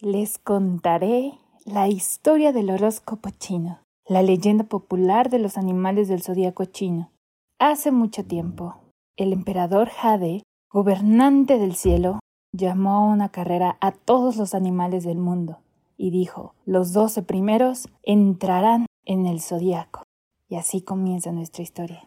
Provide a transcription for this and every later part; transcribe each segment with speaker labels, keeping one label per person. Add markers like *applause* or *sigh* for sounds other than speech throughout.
Speaker 1: les contaré la historia del horóscopo chino, la leyenda popular de los animales del zodiaco chino. Hace mucho tiempo, el emperador Jade, gobernante del cielo, llamó a una carrera a todos los animales del mundo y dijo: Los doce primeros entrarán en el zodiaco. Y así comienza nuestra historia.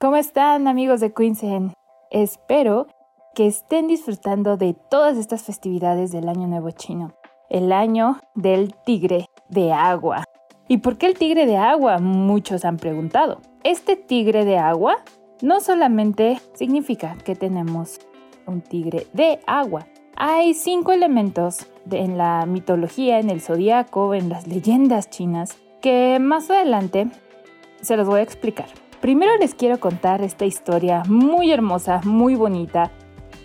Speaker 1: ¿Cómo están amigos de Queensen? Espero que estén disfrutando de todas estas festividades del Año Nuevo Chino, el año del tigre de agua. ¿Y por qué el tigre de agua? Muchos han preguntado. Este tigre de agua no solamente significa que tenemos un tigre de agua. Hay cinco elementos en la mitología, en el zodiaco, en las leyendas chinas, que más adelante se los voy a explicar. Primero les quiero contar esta historia muy hermosa, muy bonita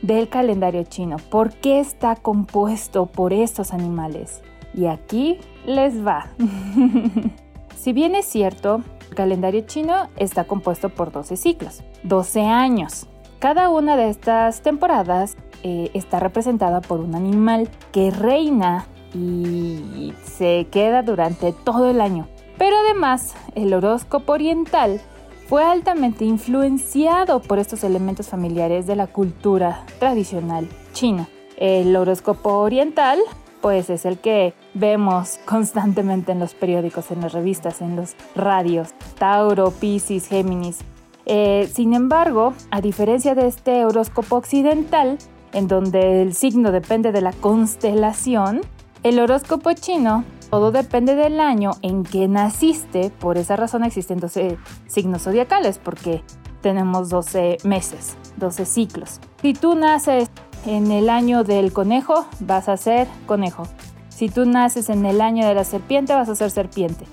Speaker 1: del calendario chino. ¿Por qué está compuesto por estos animales? Y aquí les va. *laughs* si bien es cierto, el calendario chino está compuesto por 12 ciclos, 12 años. Cada una de estas temporadas eh, está representada por un animal que reina y se queda durante todo el año. Pero además, el horóscopo oriental fue altamente influenciado por estos elementos familiares de la cultura tradicional china. El horóscopo oriental pues es el que vemos constantemente en los periódicos, en las revistas, en los radios, Tauro, Pisces, Géminis. Eh, sin embargo, a diferencia de este horóscopo occidental, en donde el signo depende de la constelación, el horóscopo chino todo depende del año en que naciste, por esa razón existen 12 signos zodiacales, porque tenemos 12 meses, 12 ciclos. Si tú naces en el año del conejo, vas a ser conejo. Si tú naces en el año de la serpiente, vas a ser serpiente.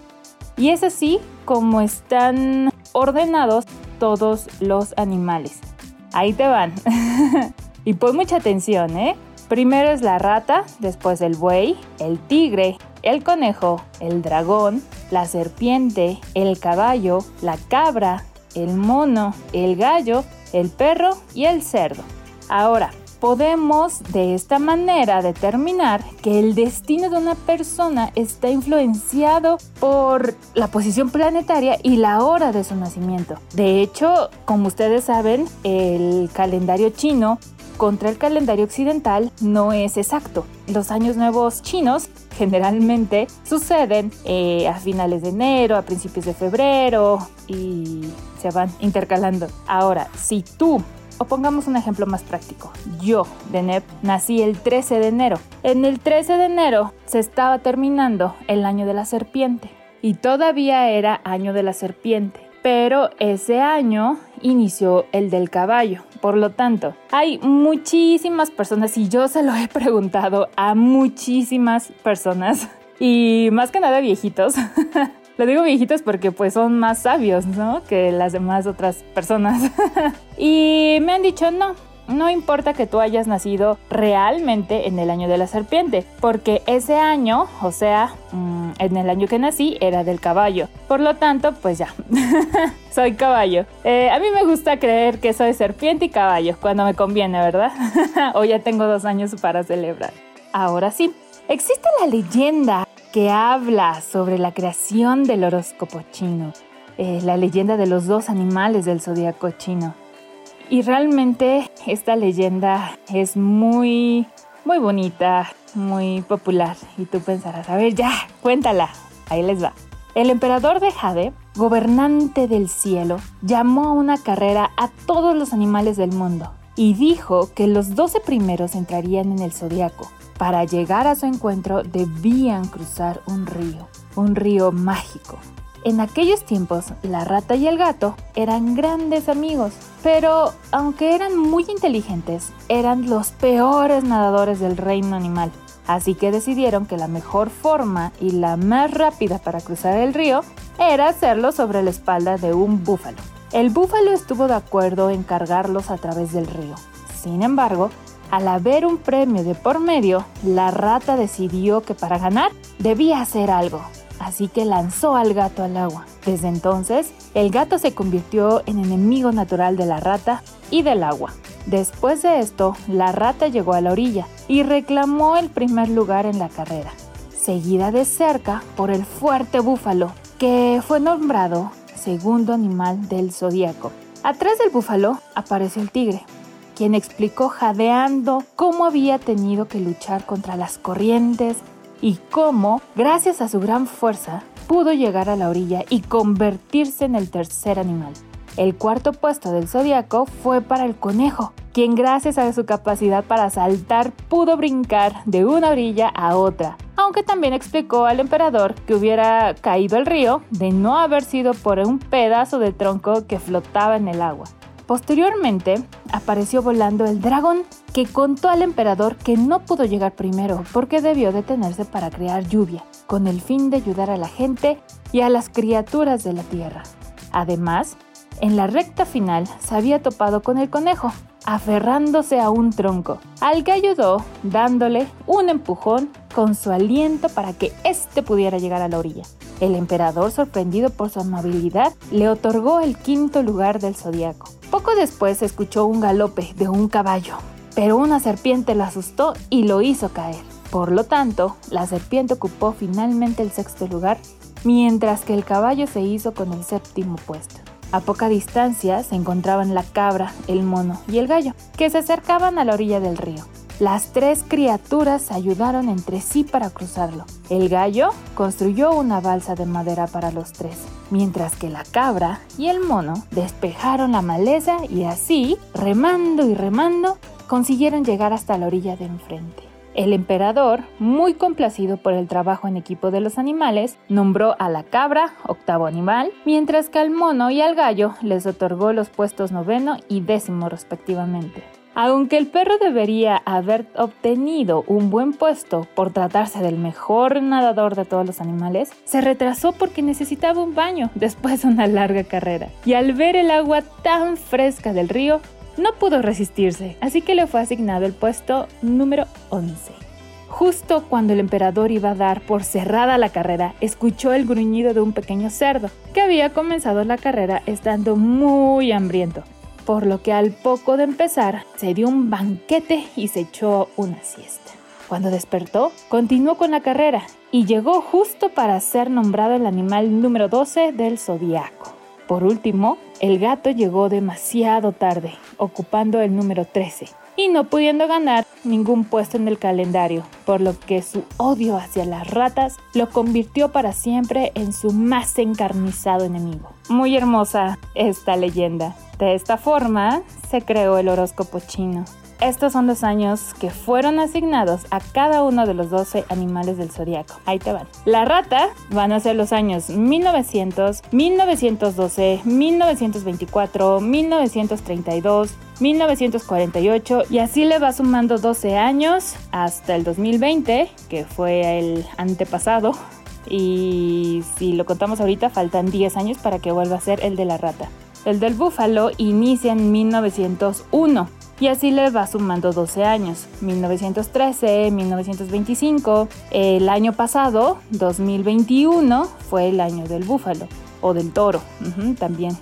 Speaker 1: Y es así como están ordenados todos los animales. Ahí te van. *laughs* y pon mucha atención, ¿eh? Primero es la rata, después el buey, el tigre, el conejo, el dragón, la serpiente, el caballo, la cabra, el mono, el gallo, el perro y el cerdo. Ahora, podemos de esta manera determinar que el destino de una persona está influenciado por la posición planetaria y la hora de su nacimiento. De hecho, como ustedes saben, el calendario chino contra el calendario occidental no es exacto. Los años nuevos chinos generalmente suceden eh, a finales de enero, a principios de febrero y se van intercalando. Ahora, si tú o pongamos un ejemplo más práctico. Yo, Deneb, nací el 13 de enero. En el 13 de enero se estaba terminando el año de la serpiente y todavía era año de la serpiente pero ese año inició el del caballo. Por lo tanto, hay muchísimas personas y yo se lo he preguntado a muchísimas personas y más que nada viejitos. *laughs* Lo digo viejitos porque pues son más sabios, ¿no? Que las demás otras personas. *laughs* y me han dicho, no, no importa que tú hayas nacido realmente en el año de la serpiente, porque ese año, o sea, mm, en el año que nací, era del caballo. Por lo tanto, pues ya, *laughs* soy caballo. Eh, a mí me gusta creer que soy serpiente y caballo, cuando me conviene, ¿verdad? *laughs* o ya tengo dos años para celebrar. Ahora sí, existe la leyenda que habla sobre la creación del horóscopo chino, eh, la leyenda de los dos animales del zodiaco chino. Y realmente esta leyenda es muy, muy bonita, muy popular. Y tú pensarás, a ver, ya, cuéntala. Ahí les va. El emperador de Jade, gobernante del cielo, llamó a una carrera a todos los animales del mundo y dijo que los 12 primeros entrarían en el zodiaco. Para llegar a su encuentro debían cruzar un río, un río mágico, en aquellos tiempos, la rata y el gato eran grandes amigos, pero aunque eran muy inteligentes, eran los peores nadadores del reino animal. Así que decidieron que la mejor forma y la más rápida para cruzar el río era hacerlo sobre la espalda de un búfalo. El búfalo estuvo de acuerdo en cargarlos a través del río. Sin embargo, al haber un premio de por medio, la rata decidió que para ganar debía hacer algo así que lanzó al gato al agua. Desde entonces, el gato se convirtió en enemigo natural de la rata y del agua. Después de esto, la rata llegó a la orilla y reclamó el primer lugar en la carrera, seguida de cerca por el fuerte búfalo, que fue nombrado segundo animal del zodíaco. Atrás del búfalo apareció el tigre, quien explicó jadeando cómo había tenido que luchar contra las corrientes y cómo, gracias a su gran fuerza, pudo llegar a la orilla y convertirse en el tercer animal. El cuarto puesto del zodiaco fue para el conejo, quien gracias a su capacidad para saltar pudo brincar de una orilla a otra, aunque también explicó al emperador que hubiera caído al río de no haber sido por un pedazo de tronco que flotaba en el agua. Posteriormente, apareció volando el dragón, que contó al emperador que no pudo llegar primero porque debió detenerse para crear lluvia, con el fin de ayudar a la gente y a las criaturas de la tierra. Además, en la recta final se había topado con el conejo, aferrándose a un tronco, al que ayudó dándole un empujón con su aliento para que éste pudiera llegar a la orilla. El emperador, sorprendido por su amabilidad, le otorgó el quinto lugar del zodiaco. Poco después se escuchó un galope de un caballo, pero una serpiente lo asustó y lo hizo caer. Por lo tanto, la serpiente ocupó finalmente el sexto lugar, mientras que el caballo se hizo con el séptimo puesto. A poca distancia se encontraban la cabra, el mono y el gallo, que se acercaban a la orilla del río. Las tres criaturas ayudaron entre sí para cruzarlo. El gallo construyó una balsa de madera para los tres, mientras que la cabra y el mono despejaron la maleza y así, remando y remando, consiguieron llegar hasta la orilla de enfrente. El emperador, muy complacido por el trabajo en equipo de los animales, nombró a la cabra octavo animal, mientras que al mono y al gallo les otorgó los puestos noveno y décimo respectivamente. Aunque el perro debería haber obtenido un buen puesto por tratarse del mejor nadador de todos los animales, se retrasó porque necesitaba un baño después de una larga carrera. Y al ver el agua tan fresca del río, no pudo resistirse, así que le fue asignado el puesto número 11. Justo cuando el emperador iba a dar por cerrada la carrera, escuchó el gruñido de un pequeño cerdo, que había comenzado la carrera estando muy hambriento, por lo que al poco de empezar se dio un banquete y se echó una siesta. Cuando despertó, continuó con la carrera y llegó justo para ser nombrado el animal número 12 del zodiaco. Por último, el gato llegó demasiado tarde, ocupando el número 13, y no pudiendo ganar ningún puesto en el calendario, por lo que su odio hacia las ratas lo convirtió para siempre en su más encarnizado enemigo. Muy hermosa esta leyenda. De esta forma se creó el horóscopo chino. Estos son los años que fueron asignados a cada uno de los 12 animales del zodiaco. Ahí te van. La rata van a ser los años 1900, 1912, 1924, 1932, 1948 y así le va sumando 12 años hasta el 2020, que fue el antepasado. Y si lo contamos ahorita, faltan 10 años para que vuelva a ser el de la rata. El del búfalo inicia en 1901 y así le va sumando 12 años. 1913, 1925, el año pasado, 2021, fue el año del búfalo o del toro, también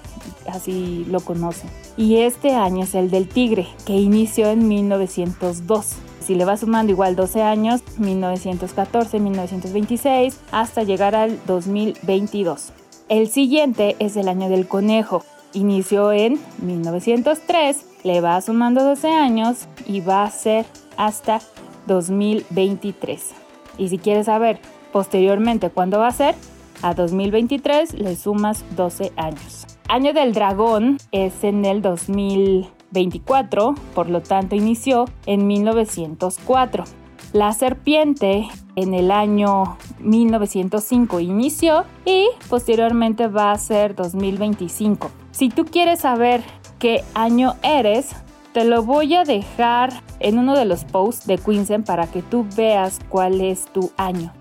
Speaker 1: así lo conocen. Y este año es el del tigre, que inició en 1902. Si le va sumando igual 12 años, 1914, 1926, hasta llegar al 2022. El siguiente es el año del conejo. Inició en 1903 le va sumando 12 años y va a ser hasta 2023. Y si quieres saber posteriormente cuándo va a ser, a 2023 le sumas 12 años. Año del dragón es en el 2024, por lo tanto inició en 1904. La serpiente en el año 1905 inició y posteriormente va a ser 2025. Si tú quieres saber qué año eres, te lo voy a dejar en uno de los posts de Quinsen para que tú veas cuál es tu año,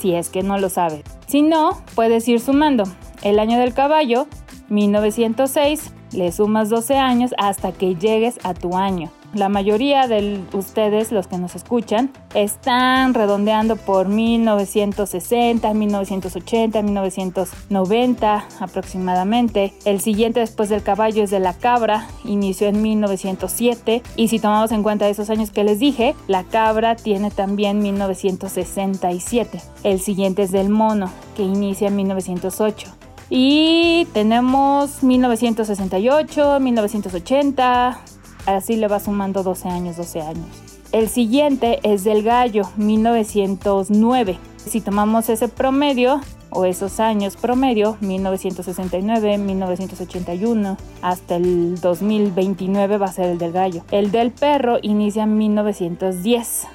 Speaker 1: si es que no lo sabes. Si no, puedes ir sumando. El año del caballo, 1906, le sumas 12 años hasta que llegues a tu año. La mayoría de ustedes, los que nos escuchan, están redondeando por 1960, 1980, 1990 aproximadamente. El siguiente después del caballo es de la cabra, inició en 1907 y si tomamos en cuenta esos años que les dije, la cabra tiene también 1967. El siguiente es del mono, que inicia en 1908. Y tenemos 1968, 1980, así le va sumando 12 años, 12 años. El siguiente es del gallo, 1909. Si tomamos ese promedio, o esos años promedio, 1969, 1981, hasta el 2029 va a ser el del gallo. El del perro inicia en 1910.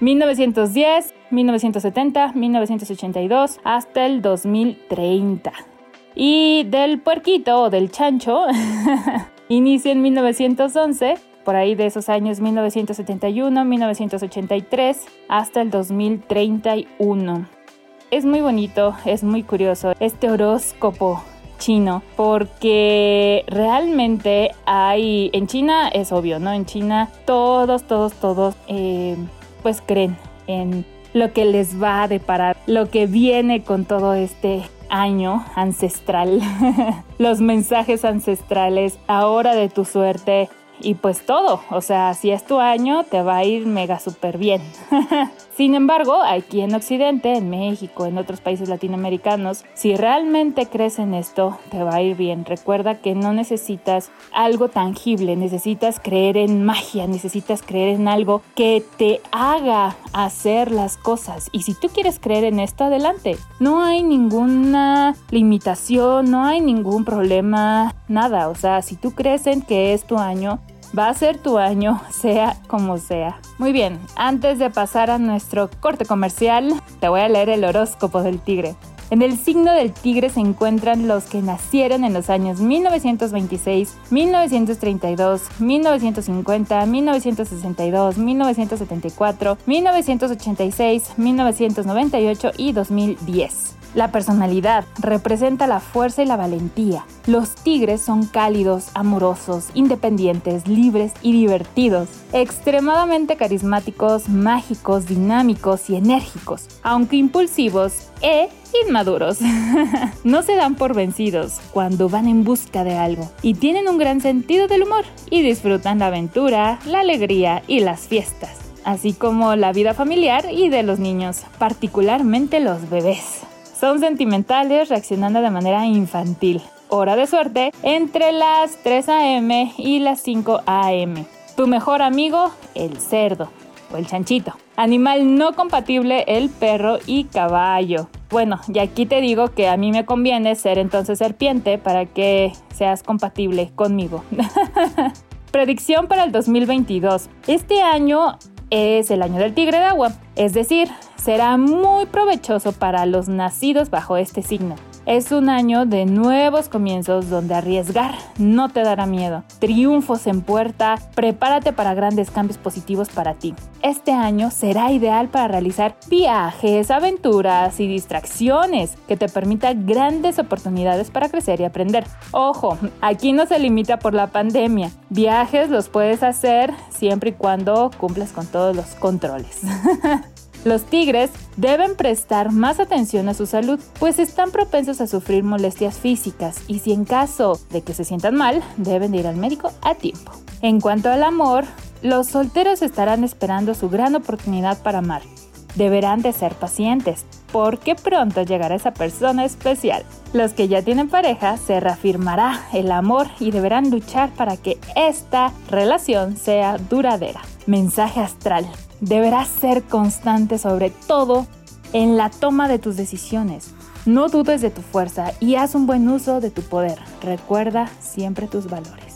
Speaker 1: 1910, 1970, 1982, hasta el 2030. Y del puerquito o del chancho *laughs* inicia en 1911, por ahí de esos años 1971, 1983 hasta el 2031. Es muy bonito, es muy curioso este horóscopo chino porque realmente hay en China es obvio no en China todos todos todos eh, pues creen en lo que les va a deparar lo que viene con todo este año ancestral, *laughs* los mensajes ancestrales, ahora de tu suerte y pues todo, o sea, si es tu año te va a ir mega súper bien. *laughs* Sin embargo, aquí en Occidente, en México, en otros países latinoamericanos, si realmente crees en esto, te va a ir bien. Recuerda que no necesitas algo tangible, necesitas creer en magia, necesitas creer en algo que te haga hacer las cosas. Y si tú quieres creer en esto, adelante. No hay ninguna limitación, no hay ningún problema, nada. O sea, si tú crees en que es tu año, va a ser tu año, *laughs* sea como sea. Muy bien, antes de pasar a nuestro corte comercial, te voy a leer el horóscopo del tigre. En el signo del tigre se encuentran los que nacieron en los años 1926, 1932, 1950, 1962, 1974, 1986, 1998 y 2010. La personalidad representa la fuerza y la valentía. Los tigres son cálidos, amorosos, independientes, libres y divertidos, extremadamente carismáticos, mágicos, dinámicos y enérgicos, aunque impulsivos e inmaduros. *laughs* no se dan por vencidos cuando van en busca de algo y tienen un gran sentido del humor y disfrutan la aventura, la alegría y las fiestas, así como la vida familiar y de los niños, particularmente los bebés. Son sentimentales reaccionando de manera infantil. Hora de suerte entre las 3 a.m. y las 5 a.m. Tu mejor amigo, el cerdo o el chanchito. Animal no compatible, el perro y caballo. Bueno, y aquí te digo que a mí me conviene ser entonces serpiente para que seas compatible conmigo. *laughs* Predicción para el 2022. Este año es el año del tigre de agua, es decir, será muy provechoso para los nacidos bajo este signo. Es un año de nuevos comienzos donde arriesgar no te dará miedo. Triunfos en puerta, prepárate para grandes cambios positivos para ti. Este año será ideal para realizar viajes, aventuras y distracciones que te permitan grandes oportunidades para crecer y aprender. Ojo, aquí no se limita por la pandemia. Viajes los puedes hacer siempre y cuando cumplas con todos los controles. *laughs* Los tigres deben prestar más atención a su salud, pues están propensos a sufrir molestias físicas y si en caso de que se sientan mal, deben ir al médico a tiempo. En cuanto al amor, los solteros estarán esperando su gran oportunidad para amar. Deberán de ser pacientes, porque pronto llegará esa persona especial. Los que ya tienen pareja se reafirmará el amor y deberán luchar para que esta relación sea duradera. Mensaje astral. Deberás ser constante sobre todo en la toma de tus decisiones. No dudes de tu fuerza y haz un buen uso de tu poder. Recuerda siempre tus valores.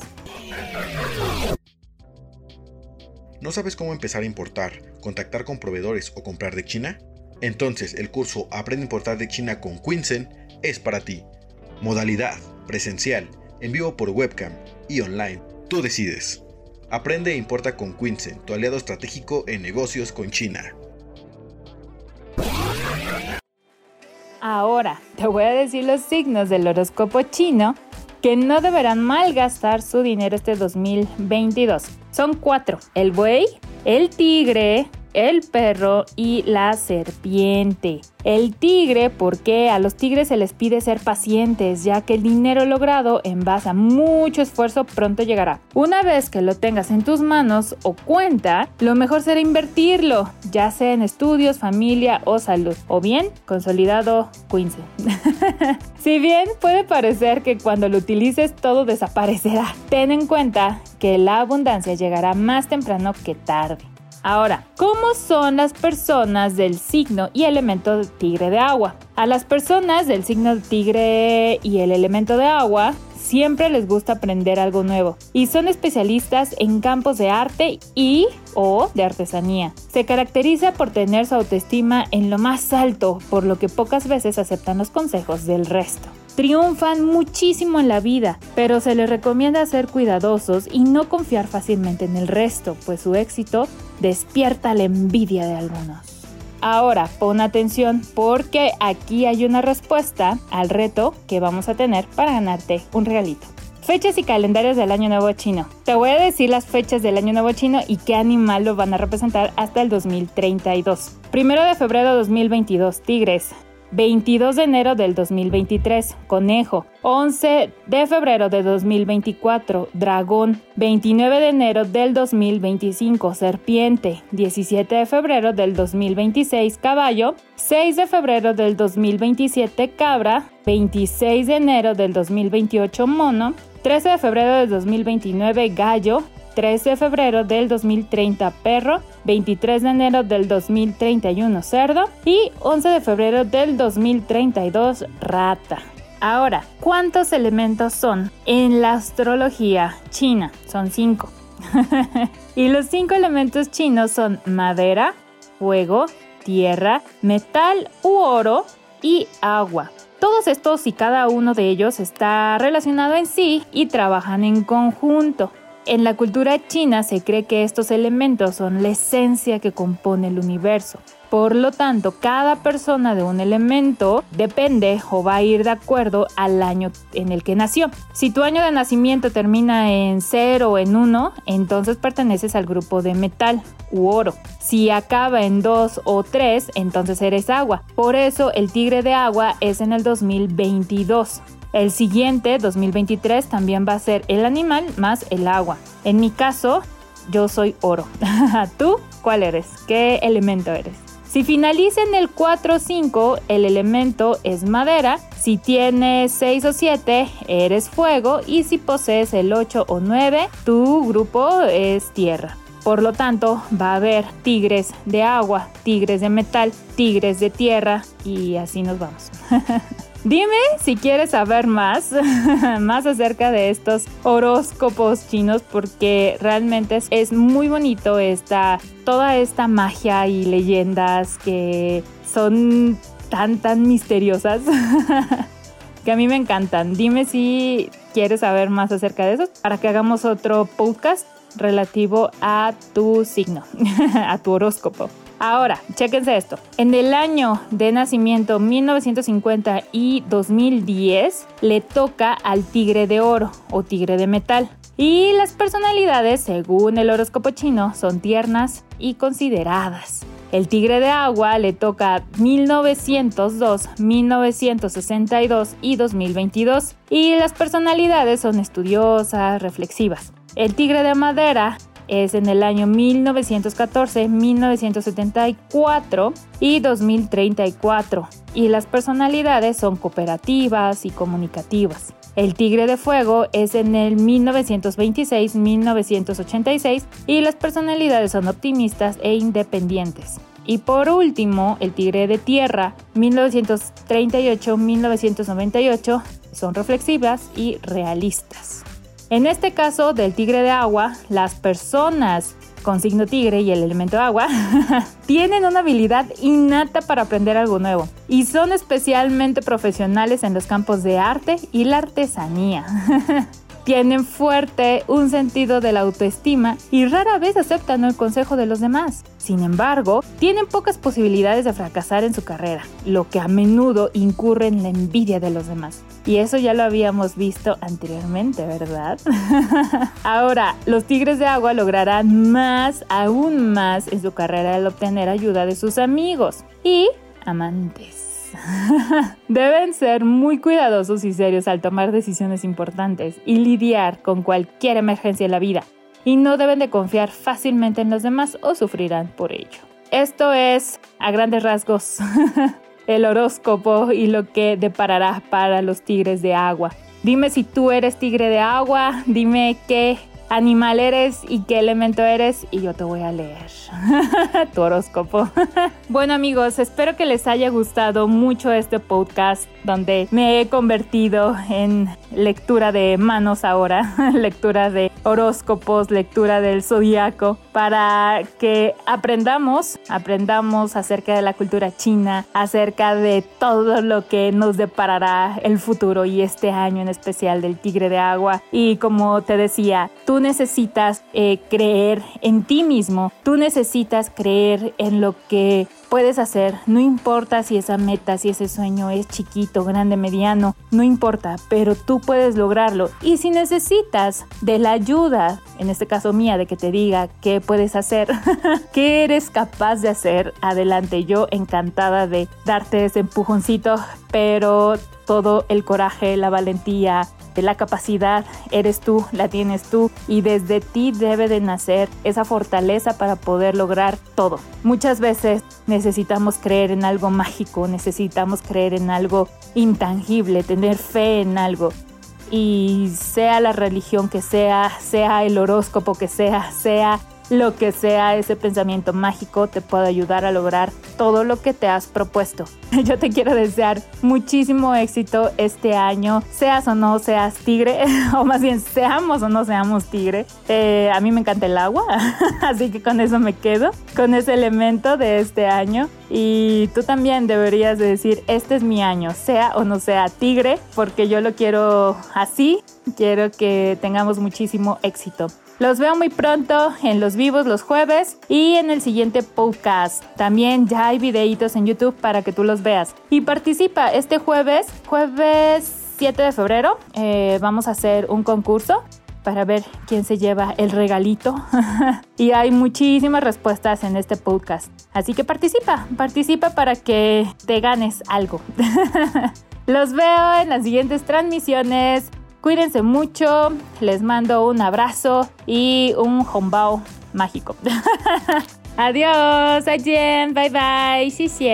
Speaker 2: ¿No sabes cómo empezar a importar, contactar con proveedores o comprar de China? Entonces el curso Aprende a importar de China con Quinzen es para ti. Modalidad, presencial, en vivo por webcam y online. Tú decides. Aprende e importa con Quince, tu aliado estratégico en negocios con China.
Speaker 1: Ahora te voy a decir los signos del horóscopo chino que no deberán malgastar su dinero este 2022. Son cuatro, el buey, el tigre, el perro y la serpiente. El tigre, porque a los tigres se les pide ser pacientes, ya que el dinero logrado en base a mucho esfuerzo pronto llegará. Una vez que lo tengas en tus manos o cuenta, lo mejor será invertirlo, ya sea en estudios, familia o salud, o bien consolidado Quince. *laughs* si bien puede parecer que cuando lo utilices todo desaparecerá, ten en cuenta que la abundancia llegará más temprano que tarde. Ahora, ¿cómo son las personas del signo y elemento tigre de agua? A las personas del signo tigre y el elemento de agua siempre les gusta aprender algo nuevo y son especialistas en campos de arte y o de artesanía. Se caracteriza por tener su autoestima en lo más alto, por lo que pocas veces aceptan los consejos del resto triunfan muchísimo en la vida, pero se les recomienda ser cuidadosos y no confiar fácilmente en el resto, pues su éxito despierta la envidia de algunos. Ahora, pon atención porque aquí hay una respuesta al reto que vamos a tener para ganarte un regalito. Fechas y calendarios del Año Nuevo Chino. Te voy a decir las fechas del Año Nuevo Chino y qué animal lo van a representar hasta el 2032. Primero de febrero 2022, Tigres. 22 de enero del 2023, Conejo. 11 de febrero de 2024, Dragón. 29 de enero del 2025, Serpiente. 17 de febrero del 2026, Caballo. 6 de febrero del 2027, Cabra. 26 de enero del 2028, Mono. 13 de febrero del 2029, Gallo. 13 de febrero del 2030 perro, 23 de enero del 2031 cerdo y 11 de febrero del 2032 rata. Ahora, ¿cuántos elementos son? En la astrología china son 5. *laughs* y los 5 elementos chinos son madera, fuego, tierra, metal u oro y agua. Todos estos y cada uno de ellos está relacionado en sí y trabajan en conjunto. En la cultura china se cree que estos elementos son la esencia que compone el universo. Por lo tanto, cada persona de un elemento depende o va a ir de acuerdo al año en el que nació. Si tu año de nacimiento termina en 0 o en 1, entonces perteneces al grupo de metal u oro. Si acaba en 2 o 3, entonces eres agua. Por eso el tigre de agua es en el 2022. El siguiente, 2023, también va a ser el animal más el agua. En mi caso, yo soy oro. *laughs* ¿Tú cuál eres? ¿Qué elemento eres? Si finaliza en el 4 o 5, el elemento es madera. Si tienes 6 o 7, eres fuego. Y si posees el 8 o 9, tu grupo es tierra. Por lo tanto, va a haber tigres de agua, tigres de metal, tigres de tierra y así nos vamos. *laughs* Dime si quieres saber más, *laughs* más acerca de estos horóscopos chinos porque realmente es, muy bonito esta, toda esta magia y leyendas que son tan, tan misteriosas *laughs* que a mí me encantan. Dime si quieres saber más acerca de eso para que hagamos otro podcast relativo a tu signo, *laughs* a tu horóscopo. Ahora, chéquense esto. En el año de nacimiento 1950 y 2010 le toca al tigre de oro o tigre de metal. Y las personalidades, según el horóscopo chino, son tiernas y consideradas. El tigre de agua le toca 1902, 1962 y 2022. Y las personalidades son estudiosas, reflexivas. El tigre de madera es en el año 1914, 1974 y 2034. Y las personalidades son cooperativas y comunicativas. El Tigre de Fuego es en el 1926-1986 y las personalidades son optimistas e independientes. Y por último, el Tigre de Tierra 1938-1998 son reflexivas y realistas. En este caso del tigre de agua, las personas con signo tigre y el elemento agua *laughs* tienen una habilidad innata para aprender algo nuevo y son especialmente profesionales en los campos de arte y la artesanía. *laughs* tienen fuerte un sentido de la autoestima y rara vez aceptan el consejo de los demás. Sin embargo, tienen pocas posibilidades de fracasar en su carrera, lo que a menudo incurre en la envidia de los demás. Y eso ya lo habíamos visto anteriormente, ¿verdad? *laughs* Ahora, los tigres de agua lograrán más, aún más en su carrera al obtener ayuda de sus amigos y amantes. Deben ser muy cuidadosos y serios al tomar decisiones importantes y lidiar con cualquier emergencia en la vida. Y no deben de confiar fácilmente en los demás o sufrirán por ello. Esto es, a grandes rasgos, *laughs* el horóscopo y lo que deparará para los tigres de agua. Dime si tú eres tigre de agua, dime qué animal eres y qué elemento eres y yo te voy a leer *laughs* tu horóscopo. bueno amigos, espero que les haya gustado mucho este podcast donde me he convertido en lectura de manos ahora, *laughs* lectura de horóscopos, lectura del zodiaco, para que aprendamos, aprendamos acerca de la cultura china, acerca de todo lo que nos deparará el futuro y este año en especial del tigre de agua. Y como te decía, tú necesitas eh, creer en ti mismo, tú necesitas creer en lo que puedes hacer, no importa si esa meta, si ese sueño es chiquito, grande, mediano, no importa, pero tú puedes lograrlo. Y si necesitas de la ayuda, en este caso mía, de que te diga qué puedes hacer, *laughs* qué eres capaz de hacer, adelante, yo encantada de darte ese empujoncito, pero todo el coraje, la valentía, la capacidad eres tú, la tienes tú y desde ti debe de nacer esa fortaleza para poder lograr todo. Muchas veces necesitamos creer en algo mágico, necesitamos creer en algo intangible, tener fe en algo. Y sea la religión que sea, sea el horóscopo que sea, sea lo que sea ese pensamiento mágico te puede ayudar a lograr todo lo que te has propuesto. *laughs* Yo te quiero desear muchísimo éxito este año, seas o no seas tigre, *laughs* o más bien seamos o no seamos tigre. Eh, a mí me encanta el agua, *laughs* así que con eso me quedo, con ese elemento de este año. Y tú también deberías de decir, este es mi año, sea o no sea tigre, porque yo lo quiero así, quiero que tengamos muchísimo éxito. Los veo muy pronto en los vivos los jueves y en el siguiente podcast. También ya hay videitos en YouTube para que tú los veas. Y participa este jueves, jueves 7 de febrero, eh, vamos a hacer un concurso para ver quién se lleva el regalito. *laughs* y hay muchísimas respuestas en este podcast. Así que participa, participa para que te ganes algo. *laughs* Los veo en las siguientes transmisiones. Cuídense mucho, les mando un abrazo y un hombao mágico. *laughs* Adiós, Ayen, bye bye, sí, sí.